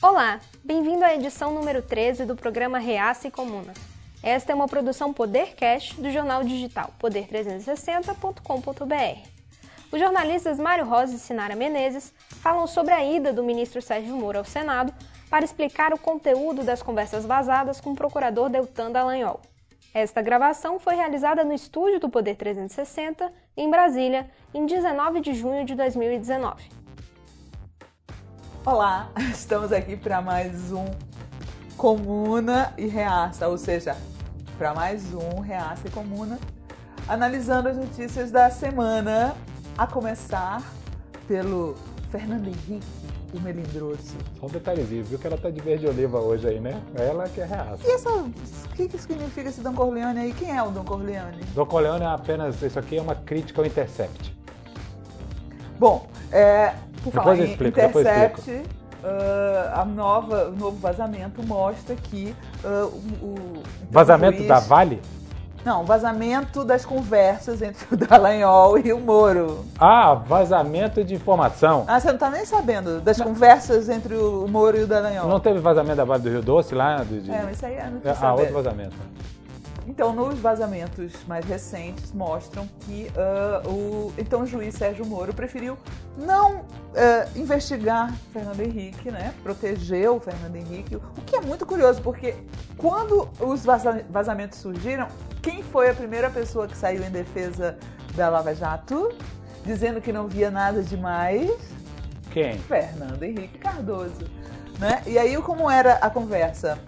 Olá, bem-vindo à edição número 13 do programa Reaça e Comuna. Esta é uma produção Podercast do jornal digital poder360.com.br. Os jornalistas Mário Rosa e Sinara Menezes falam sobre a ida do ministro Sérgio Moro ao Senado para explicar o conteúdo das conversas vazadas com o procurador Deltan Dallagnol. Esta gravação foi realizada no estúdio do Poder 360, em Brasília, em 19 de junho de 2019. Olá, estamos aqui para mais um Comuna e Reaça, ou seja, para mais um Reaça e Comuna, analisando as notícias da semana, a começar pelo Fernando Henrique, o melindroso. Só um detalhezinho, viu que ela tá de verde oliva hoje aí, né? Ela que é reaça. E essa, o que, que significa esse Don Corleone aí? Quem é o Don Corleone? Don Corleone é apenas, isso aqui é uma crítica ao Intercept. Bom, é, por Depois falar eu explico, depois eu Intercept, ah, a nova, o novo vazamento mostra que ah, o, o- Vazamento juiz- da Vale? Não, vazamento das conversas entre o Dallagnol e o Moro. Ah, vazamento de informação. Ah, você não tá nem sabendo das conversas entre o Moro e o Dallagnol. Não teve vazamento da Vale do Rio Doce lá? De, de- É, isso aí é notícia Ah, outro vazamento. Então, nos vazamentos mais recentes, mostram que ah, o então o juiz Sérgio Moro preferiu não ah, investigar Fernando Henrique, né? Proteger o Fernando Henrique, o que é muito curioso, porque quando os vaza- vazamentos surgiram, quem foi a primeira pessoa que saiu em defesa da Lava Jato, dizendo que não via nada demais? Quem? Fernando Henrique Cardoso. Né? E aí, como era a conversa?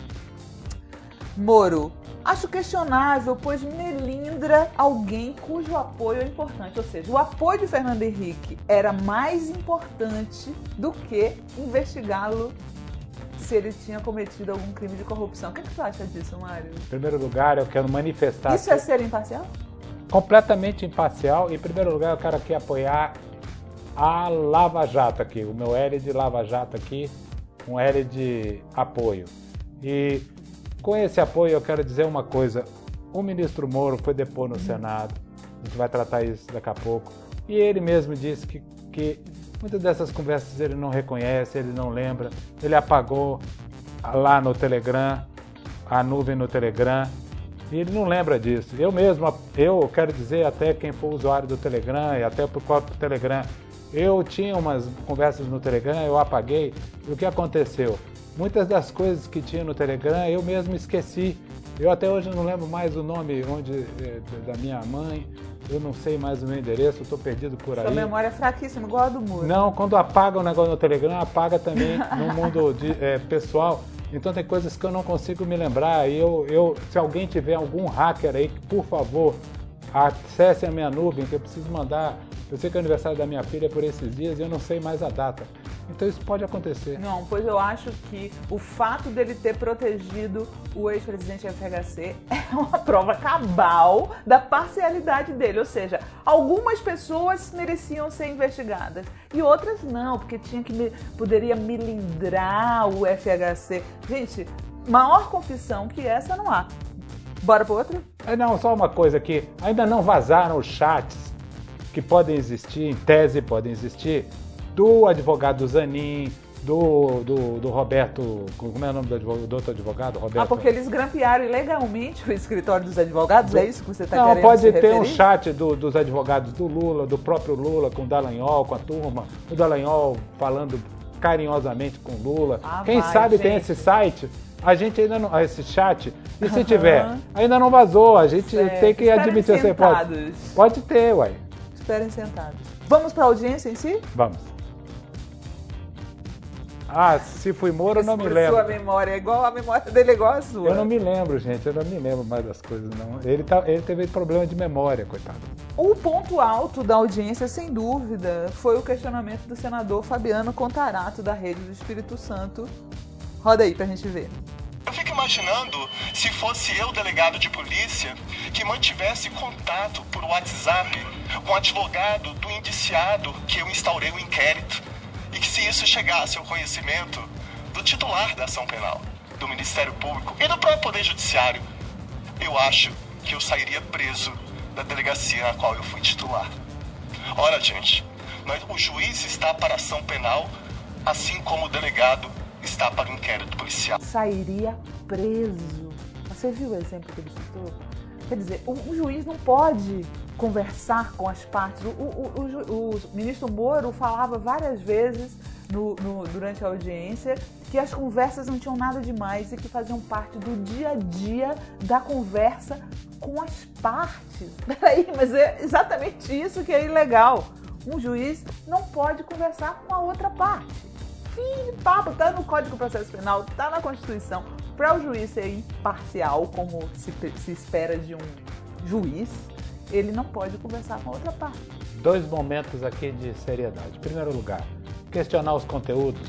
Moro, acho questionável, pois melindra alguém cujo apoio é importante. Ou seja, o apoio de Fernando Henrique era mais importante do que investigá-lo se ele tinha cometido algum crime de corrupção. O que, que tu acha disso, Mário? Em primeiro lugar, eu quero manifestar Isso é ser imparcial? completamente imparcial. Em primeiro lugar, eu quero aqui apoiar a Lava Jato aqui, o meu L de Lava Jato aqui, um L de apoio. E com esse apoio eu quero dizer uma coisa, o ministro Moro foi depor no Senado, a gente vai tratar isso daqui a pouco, e ele mesmo disse que, que muitas dessas conversas ele não reconhece, ele não lembra, ele apagou lá no Telegram, a nuvem no Telegram, e ele não lembra disso. Eu mesmo, eu quero dizer até quem for usuário do Telegram e até pro próprio Telegram, eu tinha umas conversas no Telegram, eu apaguei. E o que aconteceu? Muitas das coisas que tinha no Telegram eu mesmo esqueci. Eu até hoje não lembro mais o nome onde, eh, da minha mãe, eu não sei mais o meu endereço, estou perdido por Sua aí. memória é fraquíssima, igual a do. Não, quando apaga o negócio no Telegram, apaga também no mundo de- é, pessoal. Então tem coisas que eu não consigo me lembrar. E eu, eu, se alguém tiver algum hacker aí, por favor, acesse a minha nuvem, que eu preciso mandar. Eu sei que é aniversário da minha filha por esses dias e eu não sei mais a data. Então isso pode acontecer. Não, pois eu acho que o fato dele ter protegido o ex-presidente FHC é uma prova cabal da parcialidade dele. Ou seja, algumas pessoas mereciam ser investigadas e outras não, porque tinha que me, poderia milindrar o FHC. Gente, maior confissão que essa não há. Bora para outra? É, não, só uma coisa aqui. Ainda não vazaram os chats que podem existir, em tese podem existir, do advogado Zanin, do, do, do Roberto. Como é o nome do, advogado, do outro advogado? Roberto. Ah, porque eles grampearam ilegalmente o escritório dos advogados? É isso que você está Não, querendo pode se ter um referir? chat do- dos advogados do Lula, do próprio Lula com o Dallagnol, com a turma, o Dallagnol falando carinhosamente com o Lula. Ah, Quem vai, sabe tem gente. esse site, a gente ainda não. Esse chat, e se tiver, ainda não vazou, a gente Certo. tem que Esperem admitir você pode. Pode ter, uai. Esperem sentados. Vamos para a audiência em si? Vamos. Ah, se fui Moro, eu não me lembro. Sua memória é igual a memória dele é igual a sua. Eu não me lembro, gente. Eu não me lembro mais das coisas, não. Ele, tá, ele teve problema de memória, coitado. O ponto alto da audiência, sem dúvida, foi o questionamento do senador Fabiano Contarato, da Rede do Espírito Santo. Roda aí pra gente ver. Eu fico imaginando se fosse eu, delegado de polícia, que mantivesse contato por WhatsApp com o advogado do indiciado que eu instaurei o inquérito e que se isso chegasse ao conhecimento do titular da ação penal, do Ministério Público e do próprio Poder Judiciário, eu acho que eu sairia preso da delegacia na qual eu fui titular. Ora, gente, nós- o juiz está para ação penal, assim como o delegado está para o inquérito policial. Sairia preso. Você viu o exemplo que ele citou? Quer dizer, o, o juiz não pode conversar com as partes. O, o, o, ministro Moro falava várias vezes no, no, durante a audiência que as conversas não tinham nada demais e que faziam parte do dia a dia da conversa com as partes. Peraí, mas é exatamente isso que é ilegal. Um juiz não pode conversar com a outra parte. Fim de papo, tá no Código de Processo Penal, tá na Constituição. Para o juiz ser imparcial, como se, se espera de um juiz, ele não pode conversar com outra parte. Dois momentos aqui de seriedade. Em primeiro lugar, questionar os conteúdos.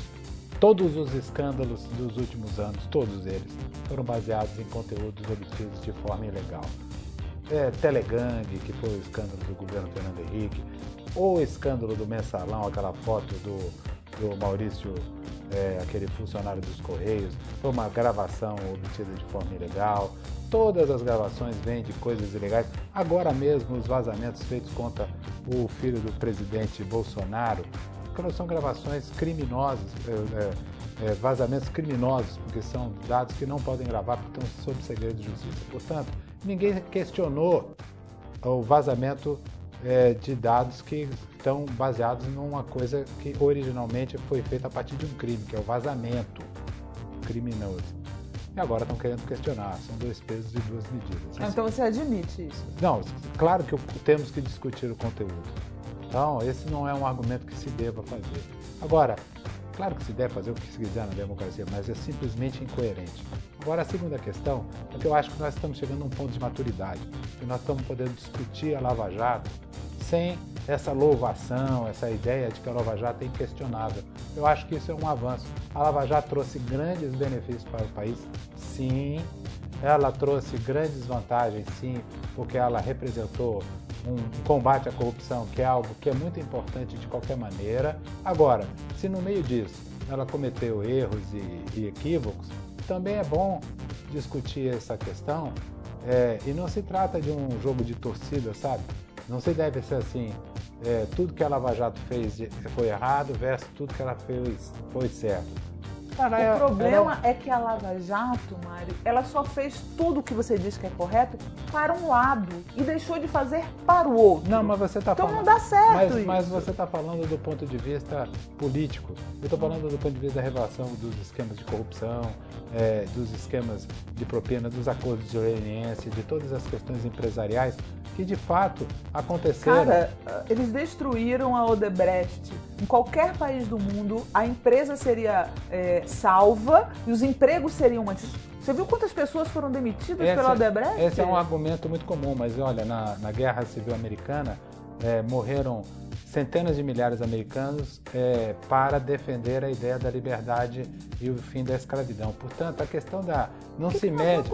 Todos os escândalos dos últimos anos, todos eles, foram baseados em conteúdos obtidos de forma ilegal. É, Telegang, que foi o escândalo do governo Fernando Henrique, ou o escândalo do mensalão, aquela foto do, do Maurício, é, aquele funcionário dos Correios, foi uma gravação obtida de forma ilegal. Todas as gravações vêm de coisas ilegais. Agora mesmo, os vazamentos feitos contra o filho do presidente Bolsonaro são gravações criminosas, é, é, vazamentos criminosos, porque são dados que não podem gravar porque estão sob segredo de justiça. Portanto, ninguém questionou o vazamento é, de dados que estão baseados numa coisa que originalmente foi feita a partir de um crime, que é o vazamento criminoso. E agora estão querendo questionar. São dois pesos e duas medidas. Então você admite isso? Não, claro que temos que discutir o conteúdo. Então, esse não é um argumento que se deva fazer. Agora, claro que se deve fazer o que se quiser na democracia, mas é simplesmente incoerente. Agora, a segunda questão é que eu acho que nós estamos chegando a um ponto de maturidade, e nós estamos podendo discutir a Lava Jato sem essa louvação, essa ideia de que a Lava Jato é inquestionável. Eu acho que isso é um avanço. A Lava Jato trouxe grandes benefícios para o país, sim. Ela trouxe grandes vantagens, sim, porque ela representou um combate à corrupção, que é algo que é muito importante de qualquer maneira. Agora, se no meio disso ela cometeu erros e, e equívocos, também é bom discutir essa questão. É, e não se trata de um jogo de torcida, sabe? Não se deve ser assim, é, tudo que a Lava Jato fez foi errado versus tudo que ela fez foi certo. Cara, o problema é que a Lava Jato, Mário, ela só fez tudo o que você diz que é correto para um lado e deixou de fazer para o outro. Não, mas você está então falando. Então não dá certo. Mas, isso. mas você está falando do ponto de vista político. Eu estou falando do ponto de vista da revelação dos esquemas de corrupção, é, dos esquemas de propina, dos acordos de leniência, de todas as questões empresariais que de fato aconteceram. Cara, eles destruíram a Odebrecht. Em qualquer país do mundo, a empresa seria é, salva e os empregos seriam mantidos. Você viu quantas pessoas foram demitidas esse, pela Odebrecht? Esse é um argumento muito comum, mas olha, na, na Guerra Civil Americana é, morreram centenas de milhares de americanos é, para defender a ideia da liberdade e o fim da escravidão. Portanto, a questão da não que se que mede,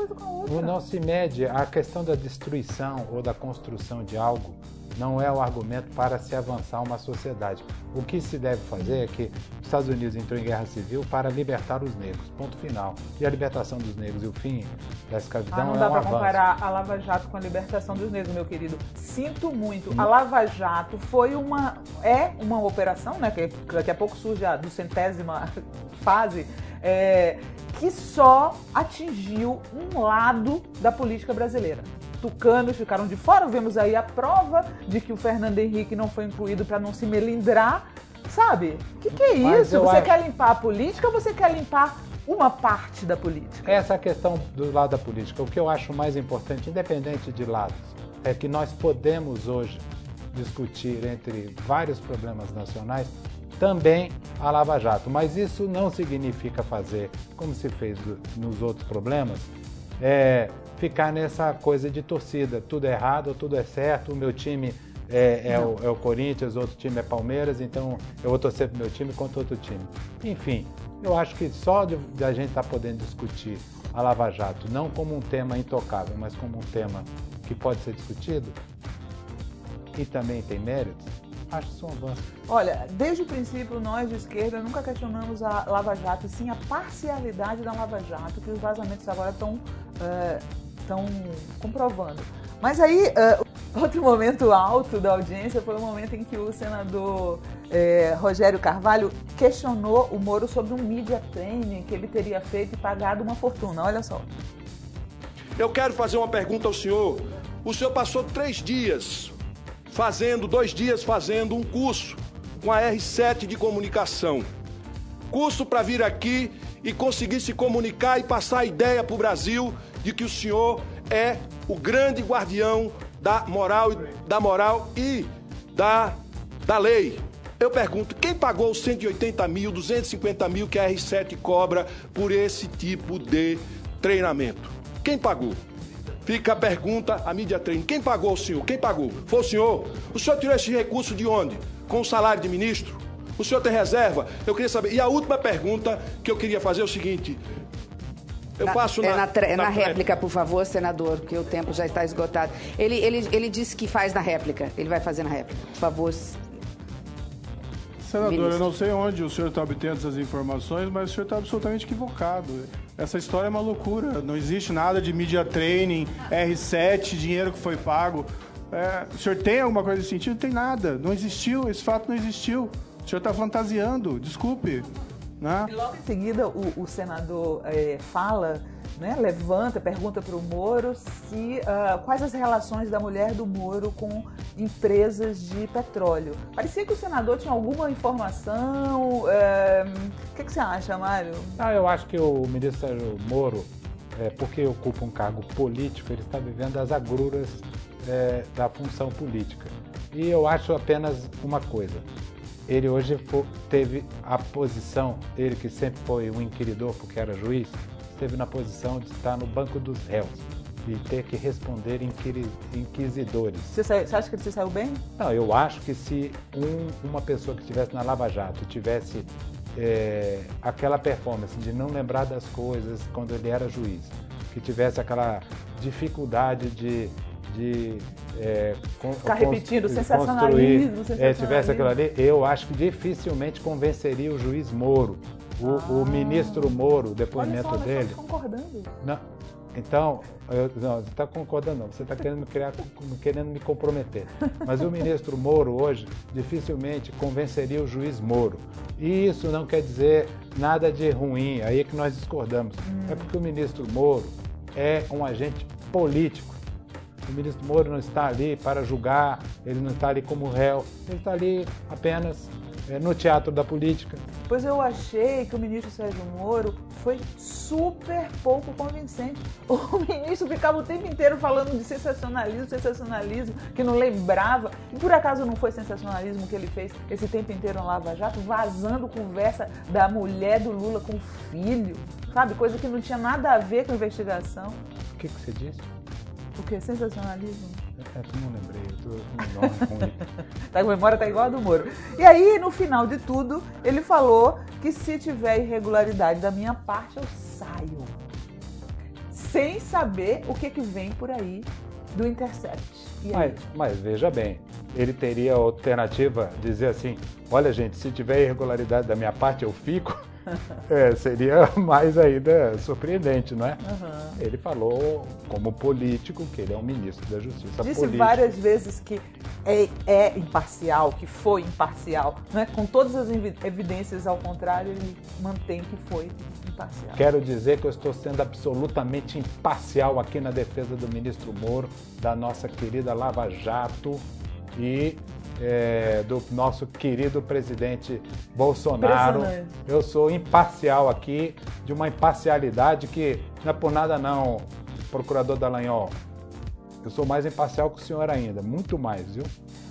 não se mede a questão da destruição ou da construção de algo não é o argumento para se avançar uma sociedade. O que se deve fazer é que os Estados Unidos entrou em guerra civil para libertar os negros, ponto final. E a libertação dos negros e o fim da escravidão ah, não é dá um para comparar a Lava Jato com a libertação dos negros, meu querido. Sinto muito. A Lava Jato foi uma é uma operação, né? Que daqui a pouco surge a duzentésima fase. É, que só atingiu um lado da política brasileira tucanos ficaram de fora. Vemos aí a prova de que o Fernando Henrique não foi incluído para não se melindrar. Sabe? O que, que, é isso? Você acho... quer limpar a política ou você quer limpar uma parte da política? Essa é a questão do lado da política. O que eu acho mais importante, independente de lados, é que nós podemos hoje discutir entre vários problemas nacionais também a Lava Jato. Mas isso não significa fazer, como se fez nos outros problemas, é, ficar nessa coisa de torcida. Tudo é errado, tudo é certo, o meu time é, é, o, é, o, Corinthians, outro time é Palmeiras, então eu vou torcer pro meu time contra outro time. Enfim, eu acho que só de, de a gente estar tá podendo discutir a Lava Jato, não como um tema intocável, mas como um tema que pode ser discutido e também tem méritos, acho isso um avanço. Olha, desde o princípio, nós de esquerda nunca questionamos a Lava Jato, sim a parcialidade da Lava Jato, que os vazamentos agora estão. Uh, estão comprovando. Mas aí, uh, Outro momento alto da audiência foi o momento em que o senador é, Rogério Carvalho questionou o Moro sobre um media training que ele teria feito e pagado uma fortuna. Olha só. Eu quero fazer uma pergunta ao senhor. O senhor passou três dias fazendo, dois dias fazendo um curso com a R7 de comunicação. Curso para vir aqui e conseguir se comunicar e passar a ideia para o Brasil de que o senhor é o grande guardião da moral, da moral e da, da lei. Eu pergunto, quem pagou os 180 mil, 250 mil que a R7 cobra por esse tipo de treinamento? Quem pagou? Fica a pergunta, a mídia treina. Quem pagou o senhor? Quem pagou? Foi o senhor? O senhor tirou esse recurso de onde? Com o salário de ministro? O senhor tem reserva? Eu queria saber. E a última pergunta que eu queria fazer é o seguinte: eu na, faço na, é na, na, na réplica, por favor, senador, porque o tempo já está esgotado. Ele, ele, ele disse que faz na réplica. Ele vai fazer na réplica. Por favor. Senador, Ministro. eu não sei onde o senhor está obtendo essas informações, mas o senhor está absolutamente equivocado. Essa história é uma loucura. Não existe nada de media training, R7, dinheiro que foi pago. É, o senhor tem alguma coisa nesse sentido? Não tem nada. Não existiu, esse fato não existiu. O senhor está fantasiando, desculpe. Né? E logo em seguida o, o senador é, fala, né, levanta, pergunta para o Moro se, uh, quais as relações da mulher do Moro com empresas de petróleo. Parecia que o senador tinha alguma informação. É, o que, que, você acha, Mário? Ah, eu acho que o ministro Moro, é, porque ocupa um cargo político, ele está vivendo as agruras é, da função política. E eu acho apenas uma coisa ele hoje teve a posição, ele que sempre foi um inquiridor porque era juiz, esteve na posição de estar no banco dos réus e ter que responder inquisidores. Você, você, acha que ele se saiu bem? Não, eu acho que se um, uma pessoa que estivesse na Lava Jato tivesse é, aquela performance de não lembrar das coisas quando ele era juiz, que tivesse aquela dificuldade de de é, ficar repetindo sensacionalismo, sensacionalismo. É, tivesse aquilo ali, eu acho que dificilmente convenceria o juiz Moro, o, ah. o ministro Moro, o depoimento Olha só, dele. concordando. Não. Então, eu, não, você está concordando, não. Você está querendo, me criar, querendo me comprometer. Mas o ministro Moro hoje dificilmente convenceria o juiz Moro. E isso não quer dizer nada de ruim, aí é que nós discordamos. Hum. É porque o ministro Moro é um agente político. O ministro Moro não está ali para julgar, ele não está ali como réu, ele está ali apenas é, no teatro da política. Pois eu achei que o ministro Sérgio Moro foi super pouco convincente. O ministro ficava o tempo inteiro falando de sensacionalismo, sensacionalismo, que não lembrava. E por acaso não foi sensacionalismo que ele fez esse tempo inteiro no Lava Jato, vazando conversa da mulher do Lula com o filho, sabe? Coisa que não tinha nada a ver com a investigação. O que, que você disse? O que? Sensacionalismo? É, tu não lembrei, eu tô com memória tá com memória tá igual a do Moro. E aí, no final de tudo, ele falou que se tiver irregularidade da minha parte, eu saio. Sem saber o que, que vem por aí do Intercept. Mas, mas, veja bem, ele teria a alternativa dizer assim: olha, gente, se tiver irregularidade da minha parte, eu fico. É, seria mais ainda surpreendente, não é? Uhum. Ele falou, como político, que ele é um ministro da Justiça. Disse várias vezes que é, é, imparcial, que foi imparcial. Não é? Com todas as evidências ao contrário, ele mantém que foi imparcial. Quero dizer que eu estou sendo absolutamente imparcial aqui na defesa do ministro Moro, da nossa querida Lava Jato e é, do nosso querido presidente Bolsonaro. Eu sou imparcial aqui, de uma imparcialidade que não é por nada não, procurador Dallagnol. Eu sou mais imparcial que o senhor ainda, muito mais, viu?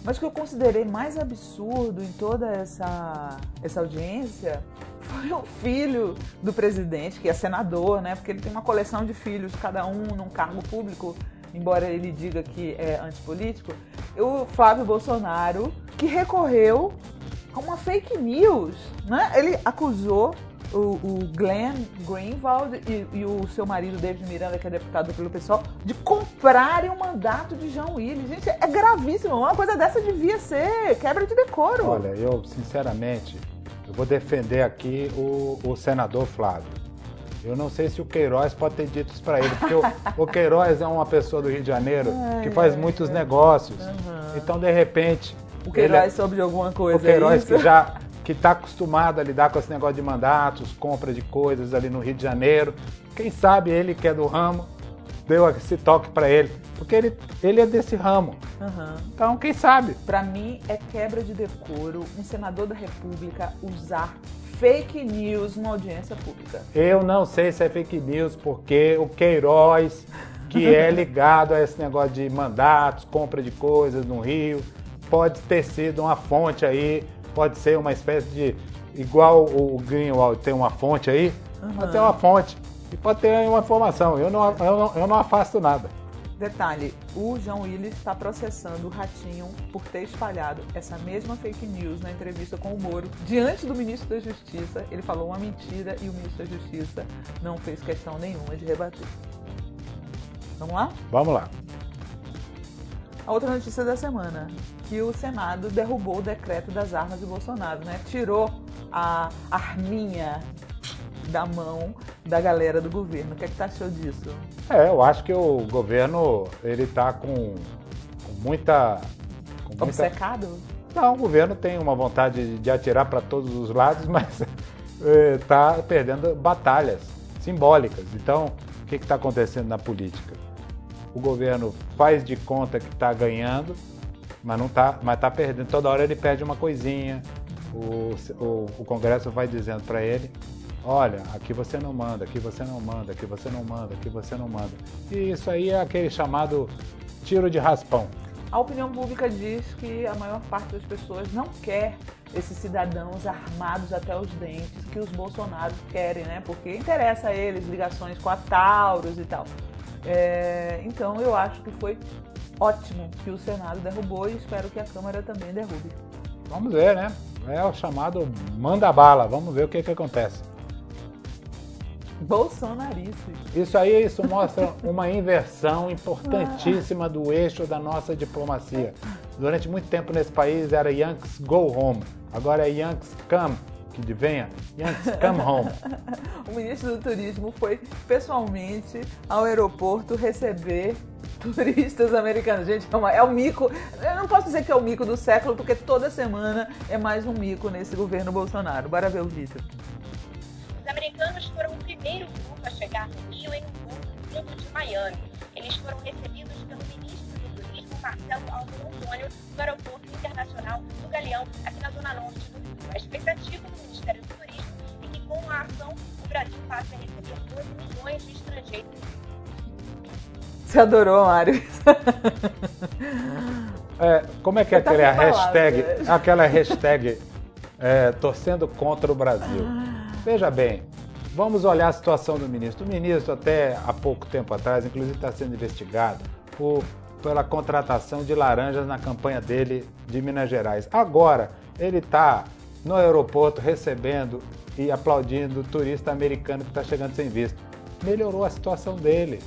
Mas o que eu considerei mais absurdo em toda essa, essa audiência foi o filho do presidente, que é senador, né? Porque ele tem uma coleção de filhos, cada um num cargo público embora ele diga que é antipolítico, o Flávio Bolsonaro, que recorreu a uma fake news. Né? Ele acusou o, o Glenn Greenwald e, e, o seu marido David Miranda, que é deputado pelo pessoal, de comprarem o mandato de João Willis. Gente, é gravíssimo. Uma coisa dessa devia ser quebra de decoro. Olha, eu, sinceramente, eu vou defender aqui o, o senador Flávio. Eu não sei se o Queiroz pode ter dito isso para ele, porque o, o, Queiroz é uma pessoa do Rio de Janeiro ai, que faz ai, muitos ai. negócios. Uhum. Então, de repente. O Queiroz é soube de alguma coisa. O Queiroz é que já que está acostumado a lidar com esse negócio de mandatos, compra de coisas ali no Rio de Janeiro. Quem sabe ele que é do ramo deu esse toque para ele, porque ele, ele é desse ramo. Uhum. Então, quem sabe? Para mim é quebra de decoro um senador da República usar fake news numa audiência pública. Eu não sei se é fake news, porque o Queiroz, que é ligado a esse negócio de mandatos, compra de coisas no Rio, pode ter sido uma fonte aí pode ser uma espécie de. Igual o Greenwald tem uma fonte aí, uhum. pode ter uma fonte. E pode ter uma informação. Eu não, eu não, eu não afasto nada. Detalhe, o João Willis está processando o Ratinho por ter espalhado essa mesma fake news na entrevista com o Moro. Diante do ministro da Justiça, ele falou uma mentira e o ministro da Justiça não fez questão nenhuma de rebater. Vamos lá? Vamos lá. A outra notícia da semana, que o Senado derrubou o decreto das armas de Bolsonaro, né? Tirou a arminha da mão da galera do governo. O que é que tá achou disso? É, eu acho que o governo, ele tá com, com muita... Com muita... Obcecado? Não, o governo tem uma vontade de atirar para todos os lados, mas está perdendo batalhas simbólicas. Então, o que está acontecendo na política? o governo faz de conta que está ganhando, mas não está, mas está perdendo. Toda hora ele perde uma coisinha. O, o, o Congresso vai dizendo para ele: olha, aqui você não manda, aqui você não manda, aqui você não manda, aqui você não manda. E isso aí é aquele chamado tiro de raspão. A opinião pública diz que a maior parte das pessoas não quer esses cidadãos armados até os dentes que os bolsonaros querem, né? Porque interessa a eles ligações com a Taurus e tal. É, então eu acho que foi ótimo que o Senado derrubou e espero que a Câmara também derrube. Vamos ver, né? É o chamado manda bala. Vamos ver o que, que acontece. Bolsonarice. Isso aí, isso mostra uma inversão importantíssima do eixo da nossa diplomacia. Durante muito tempo nesse país era Yankees go home, agora é Yankees come que venha, Yankees, come home. o ministro do Turismo foi pessoalmente ao aeroporto receber turistas americanos. Gente, é, uma, é o mico. Eu não posso dizer que é o mico do século, porque toda semana é mais um mico nesse governo Bolsonaro. Bora ver o vídeo. Primeiro grupo a chegar no Rio em um voo vindo de Miami. Eles foram recebidos pelo ministro do Turismo, Marcelo Aldo Antônio, no aeroporto internacional do Galeão, aqui na zona norte do Rio. A expectativa do Ministério do Turismo é que com a ação o Brasil passe a receber 12 milhões de estrangeiros. Você adorou, Mário? É, como é que é tá aquela hashtag, aquela hashtag é, torcendo contra o Brasil? Veja bem, vamos olhar a situação do ministro. O ministro, até há pouco tempo atrás, inclusive está sendo investigado por, pela contratação de laranjas na campanha dele de Minas Gerais. Agora, ele está no aeroporto recebendo e aplaudindo o turista americano que está chegando sem visto. Melhorou a situação dele.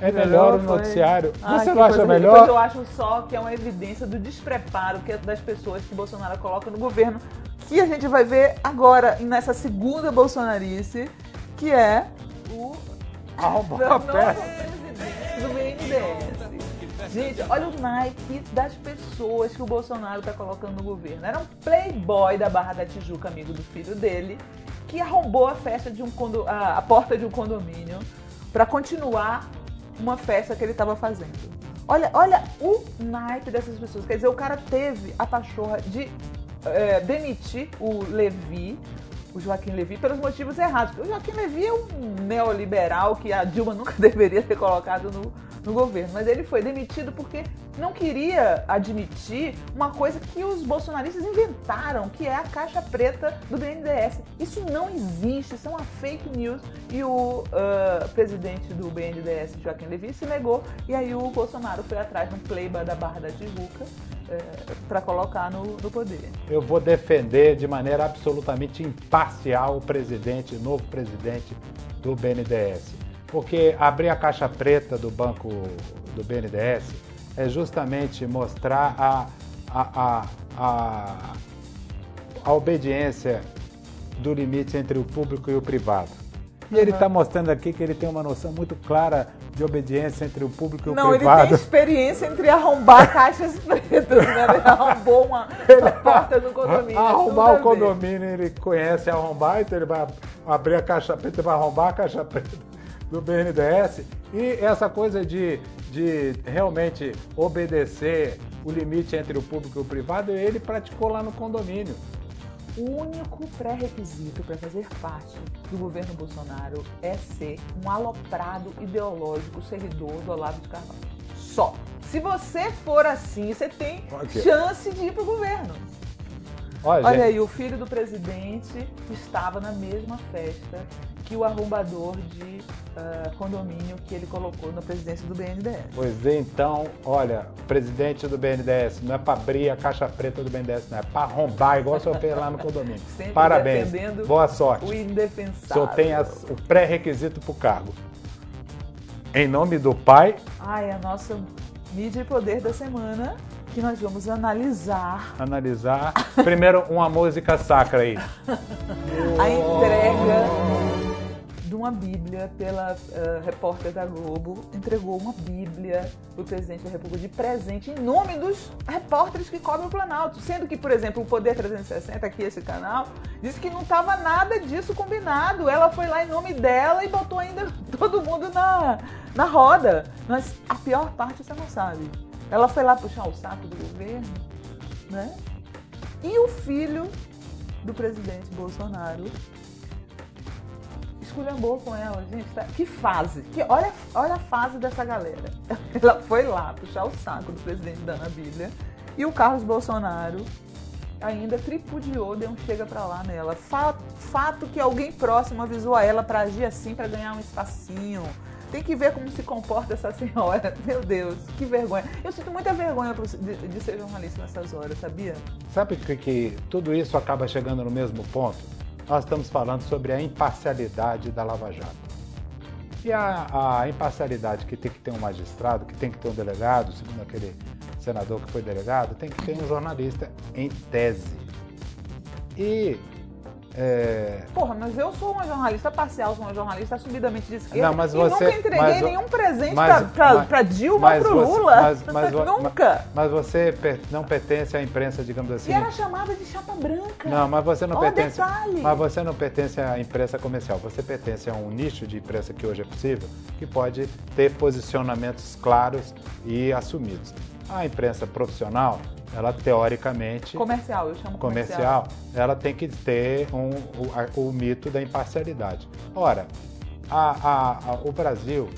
É melhor, o noticiário. Ai, Você não acha coisa, melhor? Eu acho só que é uma evidência do despreparo que é das pessoas que Bolsonaro coloca no governo, que a gente vai ver agora nessa segunda bolsonarice, que é o Alba presidente do BNDES. Gente, olha o naipe das pessoas que o Bolsonaro está colocando no governo. Era um playboy da Barra da Tijuca, amigo do filho dele, que arrombou a festa de um condo, a, a porta de um condomínio para continuar uma festa que ele estava fazendo. Olha, olha o naipe dessas pessoas. Quer dizer, o cara teve a pachorra de é, demitir o Levi, o Joaquim Levi, pelos motivos errados. O Joaquim Levi é um neoliberal que a Dilma nunca deveria ter colocado no, no governo, mas ele foi demitido porque não queria admitir uma coisa que os bolsonaristas inventaram, que é a caixa preta do BNDES. Isso não existe, isso é uma fake news. E o uh, presidente do BNDES, Joaquim Levy, se negou. E aí o Bolsonaro foi atrás um playboy da Barra da Tijuca uh, para colocar no, no poder. Eu vou defender de maneira absolutamente imparcial o presidente, o novo presidente do BNDES porque abrir a caixa preta do banco do BNDES é justamente mostrar a, a, a, a, a obediência do limite entre o público e o privado. E ele está mostrando aqui que ele tem uma noção muito clara de obediência entre o público e o não, privado. Não, ele tem experiência entre arrombar caixas pretas, né? Ele arrombou uma, uma porta do condomínio. Arrombar o condomínio, ele conhece arrombar, então ele vai abrir a caixa preta, vai arrombar a caixa preta do BNDES. E essa coisa de, de realmente obedecer o limite entre o público e o privado, ele praticou lá no condomínio. O único pré-requisito para fazer parte do governo Bolsonaro é ser um aloprado ideológico seguidor do Olavo de Carvalho. Só. Se você for assim, você tem okay. chance de ir para o governo. Olha, Olha aí, o filho do presidente estava na mesma festa que o arrombador de uh, condomínio que ele colocou na presidência do BNDES. Pois é, então, olha, presidente do BNDES, não é para abrir a caixa preta do BNDES, não é para arrombar, igual o senhor fez lá no condomínio. Sempre Parabéns, boa sorte. O indefensável. O senhor tem as, o pré-requisito para o cargo. Em nome do pai... Ai, a nossa mídia e poder da semana que nós vamos analisar. Analisar. Primeiro, uma música sacra aí. a entrega de uma Bíblia pela uh, repórter da Globo, entregou uma Bíblia para o presidente da República de presente em nome dos repórteres que cobrem o Planalto. Sendo que, por exemplo, o Poder 360, aqui esse canal, disse que não estava nada disso combinado. Ela foi lá em nome dela e botou ainda todo mundo na, na roda. Mas a pior parte você não sabe. Ela foi lá puxar o saco do governo, né? E o filho do presidente Bolsonaro esculhambou com ela, gente. Tá? Que fase. Que, olha, olha a fase dessa galera. Ela foi lá puxar o saco do presidente da Ana Bíblia e o Carlos Bolsonaro ainda tripudiou, deu um chega pra lá nela. Fato, fato que alguém próximo avisou a ela para agir assim, para ganhar um espacinho. Tem que ver como se comporta essa senhora. Meu Deus, que vergonha. Eu sinto muita vergonha de, ser jornalista nessas horas, sabia? Sabe que, que tudo isso acaba chegando no mesmo ponto? nós estamos falando sobre a imparcialidade da Lava Jato. E a, a, imparcialidade que tem que ter um magistrado, que tem que ter um delegado, segundo aquele senador que foi delegado, tem que ter um jornalista em tese. E é... Porra, mas eu sou uma jornalista parcial, sou uma jornalista assumidamente de esquerda. Não, mas você, e nunca entreguei mas, nenhum presente mas, pra, pra, pra Dilma ou pro você, Lula. Mas, mas, nunca. Mas, você não pertence à imprensa, digamos assim. E era chamada de chapa branca. Não, mas você não pertence. Detalhe. Mas você não pertence à imprensa comercial. Você pertence a um nicho de imprensa que hoje é possível, que pode ter posicionamentos claros e assumidos. A imprensa profissional ela teoricamente. Comercial, eu chamo comercial. comercial ela tem que ter um, o, a, o mito da imparcialidade. Ora, a, a, o Brasil,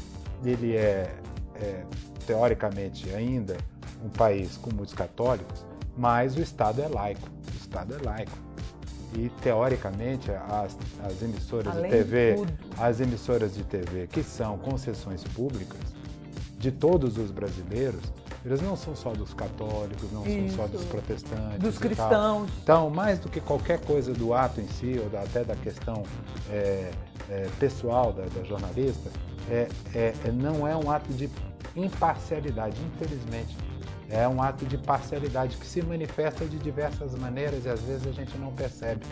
ele é, é, teoricamente ainda um país com muitos católicos, mas o Estado é laico. O Estado é laico. E teoricamente as, as emissoras Além de TV, de as emissoras de TV que são concessões públicas de todos os brasileiros, eles não são só dos católicos, não Isso. são só dos protestantes. Dos cristãos. Então, mais do que qualquer coisa do ato em si, ou até da questão é, é, pessoal da, da jornalista, é, é, é, não é um ato de imparcialidade, infelizmente. É um ato de parcialidade que se manifesta de diversas maneiras e às vezes a gente não percebe.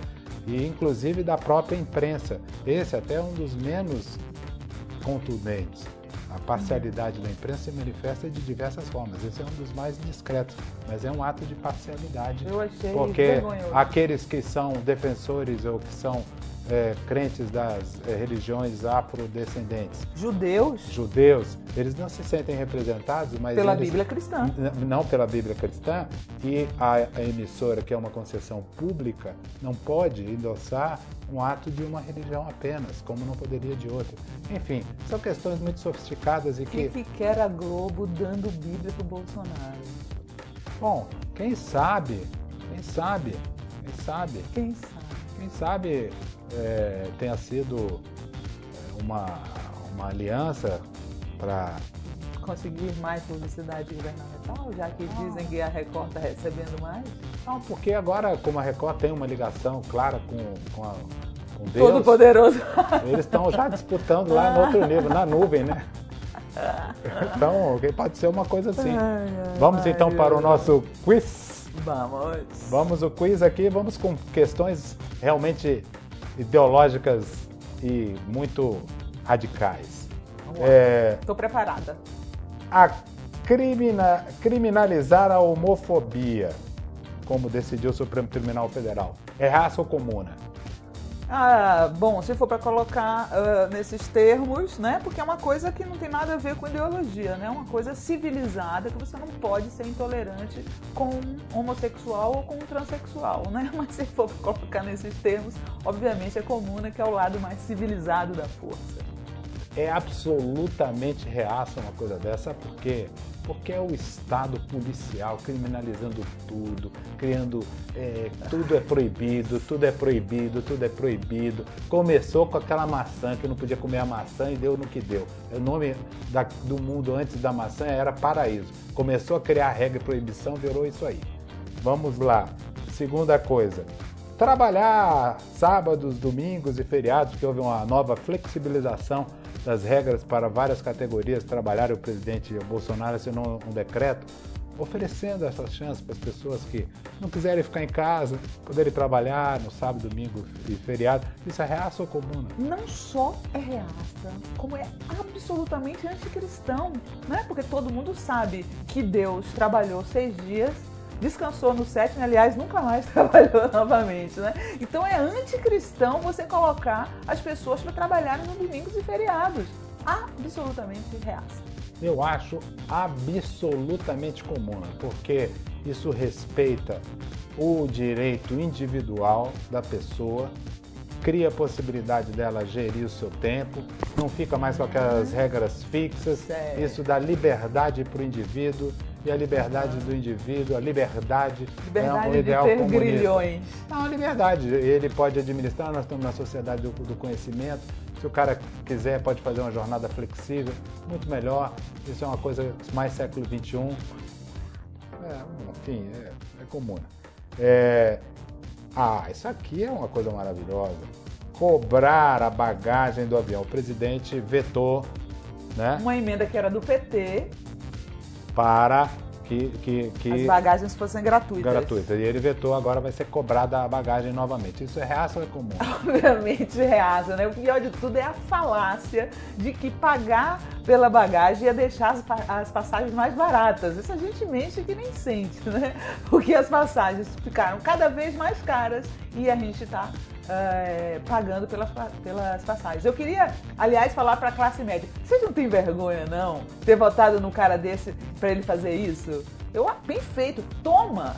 E inclusive da própria imprensa. Esse até é um dos menos contundentes. A parcialidade da imprensa se manifesta de diversas formas. Esse é um dos mais discretos, mas é um ato de parcialidade. Eu achei porque vergonhoso. aqueles que são defensores ou que são é, crentes das é, religiões afrodescendentes. Judeus. Judeus. Eles não se sentem representados, mas. Pela eles, Bíblia cristã. Não pela Bíblia cristã. E a, a, emissora, que é uma concessão pública, não pode endossar um ato de uma religião apenas, como não poderia de outra. Enfim, são questões muito sofisticadas e que. O que quer a Globo dando Bíblia para o Bolsonaro? Bom, quem sabe? Quem sabe? Quem sabe? Quem sabe? Quem sabe é, tenha sido é, uma, uma aliança para conseguir mais publicidade governamental, já que dizem que a Record está recebendo mais? Não, porque agora, como a Record tem uma ligação clara com, com, a, com Deus... Todo poderoso. Eles estão já disputando lá no outro nível, na nuvem, né? Então, pode ser uma coisa assim. Ai, ai, vamos ai, então para o nosso quiz. Vamos. Vamos o quiz aqui, vamos com questões realmente ideológicas e muito radicais. Estou é, preparada. A crimina, criminalizar a homofobia, como decidiu o Supremo Tribunal Federal. É raça ou comuna? Ah, bom, se for para colocar uh, nesses termos, né? Porque é uma coisa que não tem nada a ver com ideologia, né? É uma coisa civilizada que você não pode ser intolerante com um homossexual ou com um transexual, né? Mas se for para colocar nesses termos, obviamente é comuna, que é o lado mais civilizado da força. É absolutamente reaça uma coisa dessa, porque porque é o Estado policial criminalizando tudo, criando. É, tudo é proibido, tudo é proibido, tudo é proibido. Começou com aquela maçã que não podia comer a maçã e deu no que deu. O nome da, do mundo antes da maçã era paraíso. Começou a criar regra e proibição, virou isso aí. Vamos lá. Segunda coisa. Trabalhar sábados, domingos e feriados, que houve uma nova flexibilização das regras para várias categorias trabalhar, o presidente Bolsonaro assinou um decreto oferecendo essas chances para as pessoas que não quiserem ficar em casa, poderem trabalhar no sábado, domingo e feriado. Isso é reaça ou comum? Não só é reaça, como é absolutamente anticristão, né? Porque todo mundo sabe que Deus trabalhou seis dias descansou no sétimo, aliás, nunca mais trabalhou novamente, né? Então é anticristão você colocar as pessoas para trabalharem no domingos e feriados. Absolutamente reaça. Eu acho absolutamente comum, porque isso respeita o direito individual da pessoa, cria a possibilidade dela gerir o seu tempo, não fica mais com aquelas regras fixas, isso dá liberdade para o indivíduo e a liberdade do indivíduo, a liberdade, liberdade é um ideal de ter comunista. grilhões. Não, a liberdade. Ele pode administrar, nós estamos na sociedade do, do, conhecimento. Se o cara quiser, pode fazer uma jornada flexível, muito melhor. Isso é uma coisa mais século XXI. É, enfim, é, é comum. É, ah, isso aqui é uma coisa maravilhosa. Cobrar a bagagem do avião. O presidente vetou né? Uma emenda que era do PT para que, que, que, as bagagens fossem gratuitas. Gratuitas. E ele vetou, agora vai ser cobrada a bagagem novamente. Isso é reaça ou é comum? Obviamente reaça, né? O pior de tudo é a falácia de que pagar pela bagagem ia deixar as, as passagens mais baratas. Isso a gente mente que nem sente, né? Porque as passagens ficaram cada vez mais caras e a gente está é, pagando pelas, pelas passagens. Eu queria, aliás, falar para a classe média: vocês não têm vergonha, não, ter votado num cara desse para ele fazer isso? Eu, bem feito, toma!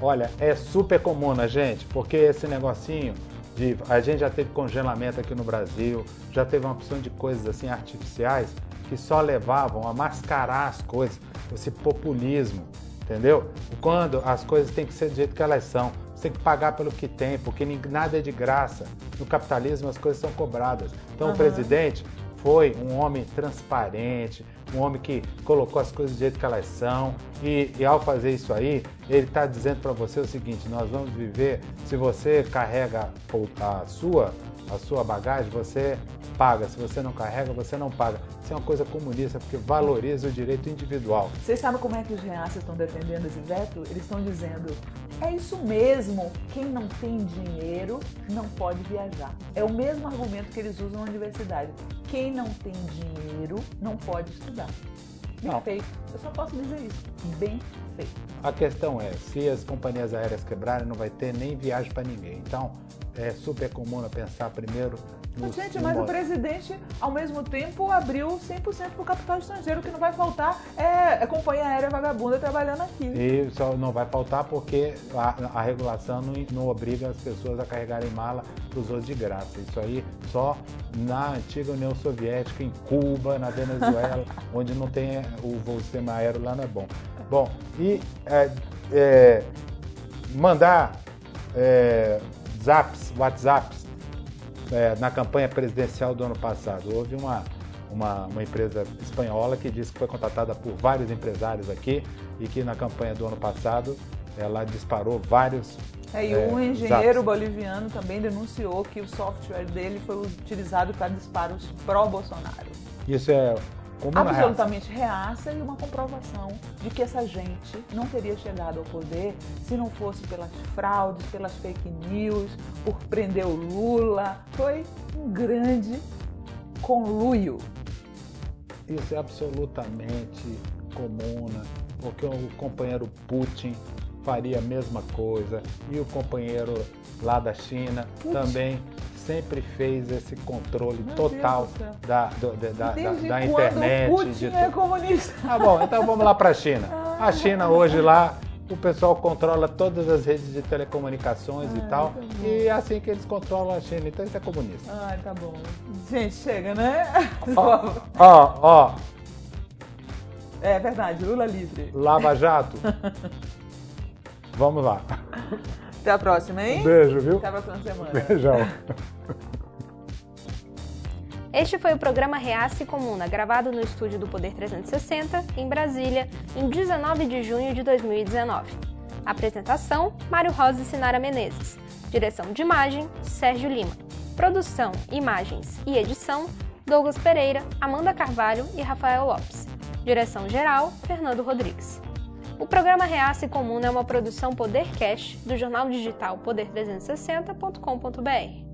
Olha, é super comum na gente, porque esse negocinho de. A gente já teve congelamento aqui no Brasil, já teve uma opção de coisas assim artificiais que só levavam a mascarar as coisas, esse populismo, entendeu? Quando as coisas têm que ser do jeito que elas são tem que pagar pelo que tem, porque nada é de graça. No capitalismo as coisas são cobradas. Então uhum. o presidente foi um homem transparente, um homem que colocou as coisas do jeito que elas são. E, e ao fazer isso aí, ele está dizendo para você o seguinte: nós vamos viver. Se você carrega a sua, a sua bagagem, você paga. Se você não carrega, você não paga. Isso é uma coisa comunista, porque valoriza o direito individual. Vocês sabem como é que os reaças estão defendendo esse veto? Eles estão dizendo é isso mesmo. Quem não tem dinheiro não pode viajar. É o mesmo argumento que eles usam na universidade. Quem não tem dinheiro não pode estudar. Bem não. feito. Eu só posso dizer isso. Bem feito. A questão é, se as companhias aéreas quebrarem, não vai ter nem viagem para ninguém. Então, é super comum pensar primeiro nos, Gente, mas o presidente, ao mesmo tempo, abriu 100% para o capital estrangeiro. O que não vai faltar é, é companhia aérea vagabunda trabalhando aqui. E só não vai faltar porque a, a regulação não, não, obriga as pessoas a carregarem mala para os outros de graça. Isso aí só na antiga União Soviética, em Cuba, na Venezuela, onde não tem o, o sistema aéreo lá não é bom. Bom, e é, é, mandar é, zaps, WhatsApps é, na campanha presidencial do ano passado. Houve uma, uma, uma, empresa espanhola que disse que foi contratada por vários empresários aqui e que na campanha do ano passado ela disparou vários. É, e um é, engenheiro zaps. boliviano também denunciou que o software dele foi utilizado para disparos pró-Bolsonaro. Isso é Comuna absolutamente reaça. reaça e uma comprovação de que essa gente não teria chegado ao poder se não fosse pelas fraudes, pelas fake news, por prender o Lula. Foi um grande conluio. Isso é absolutamente comuna, porque o companheiro Putin faria a mesma coisa e o companheiro lá da China Putin. também sempre fez esse controle Meu total da, do, da, da, da internet. Putin de... é comunista. Tá bom, então vamos lá para a China. A China hoje lá o pessoal controla todas as redes de telecomunicações e tal. E é assim que eles controlam a China. Então isso é comunista. Ah, tá bom. Gente, chega, né? Ó, ó, ó. É verdade, Lula livre. Lava Jato. Vamos lá. Até a próxima, hein? Um beijo, viu? Até a próxima semana. Beijão. Este foi o programa Reace Comuna, gravado no estúdio do Poder 360, em Brasília, em 19 de junho de 2019. Apresentação: Mário Rosa e Sinara Menezes. Direção de imagem: Sérgio Lima. Produção, imagens e edição: Douglas Pereira, Amanda Carvalho e Rafael Lopes. Direção geral: Fernando Rodrigues. O programa Reace Comuna é uma produção Poder Cash do jornal digital poder360.com.br.